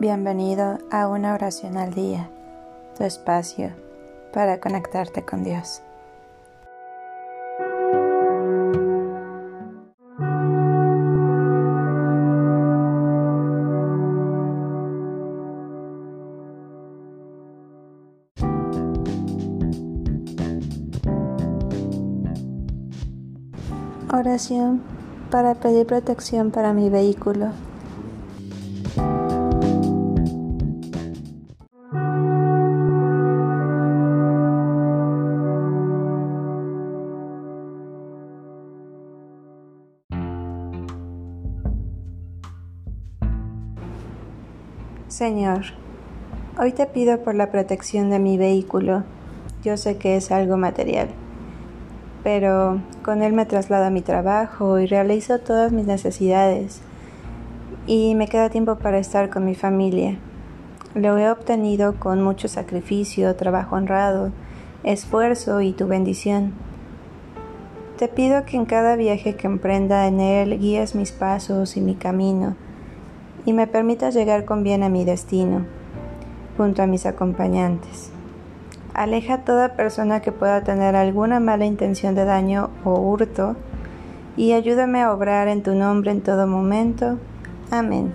Bienvenido a una oración al día, tu espacio para conectarte con Dios. Oración para pedir protección para mi vehículo. Señor, hoy te pido por la protección de mi vehículo. Yo sé que es algo material, pero con él me traslado a mi trabajo y realizo todas mis necesidades y me queda tiempo para estar con mi familia. Lo he obtenido con mucho sacrificio, trabajo honrado, esfuerzo y tu bendición. Te pido que en cada viaje que emprenda en él guíes mis pasos y mi camino y me permitas llegar con bien a mi destino, junto a mis acompañantes. Aleja a toda persona que pueda tener alguna mala intención de daño o hurto, y ayúdame a obrar en tu nombre en todo momento. Amén.